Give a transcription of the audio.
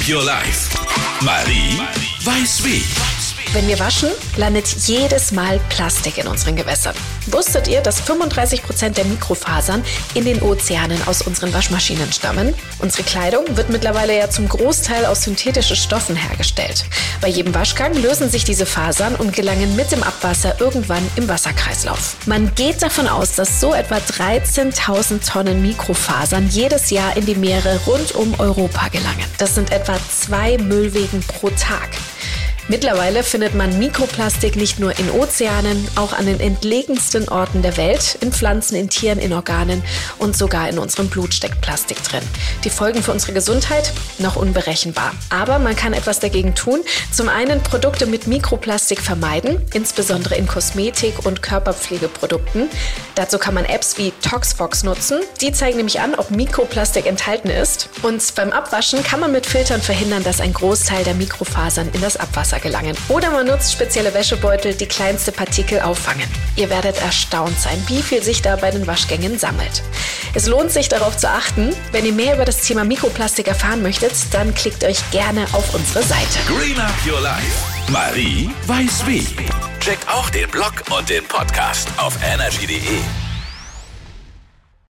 Your Life. Marie weiß wie. Wenn wir waschen, landet jedes Mal Plastik in unseren Gewässern. Wusstet ihr, dass 35 Prozent der Mikrofasern in den Ozeanen aus unseren Waschmaschinen stammen? Unsere Kleidung wird mittlerweile ja zum Großteil aus synthetischen Stoffen hergestellt. Bei jedem Waschgang lösen sich diese Fasern und gelangen mit dem Abwasser irgendwann im Wasserkreislauf. Man geht davon aus, dass so etwa 13.000 Tonnen Mikrofasern jedes Jahr in die Meere rund um Europa gelangen. Das sind etwa zwei Müllwegen pro Tag. Mittlerweile findet man Mikroplastik nicht nur in Ozeanen, auch an den entlegensten Orten der Welt, in Pflanzen, in Tieren, in Organen und sogar in unserem Blut steckt Plastik drin. Die Folgen für unsere Gesundheit noch unberechenbar. Aber man kann etwas dagegen tun. Zum einen Produkte mit Mikroplastik vermeiden, insbesondere in Kosmetik und Körperpflegeprodukten. Dazu kann man Apps wie Toxfox nutzen. Die zeigen nämlich an, ob Mikroplastik enthalten ist. Und beim Abwaschen kann man mit Filtern verhindern, dass ein Großteil der Mikrofasern in das Abwasser Wasser gelangen. Oder man nutzt spezielle Wäschebeutel, die kleinste Partikel auffangen. Ihr werdet erstaunt sein, wie viel sich da bei den Waschgängen sammelt. Es lohnt sich darauf zu achten. Wenn ihr mehr über das Thema Mikroplastik erfahren möchtet, dann klickt euch gerne auf unsere Seite. Green Up Your Life. Marie weiß wie. Checkt auch den Blog und den Podcast auf energy.de.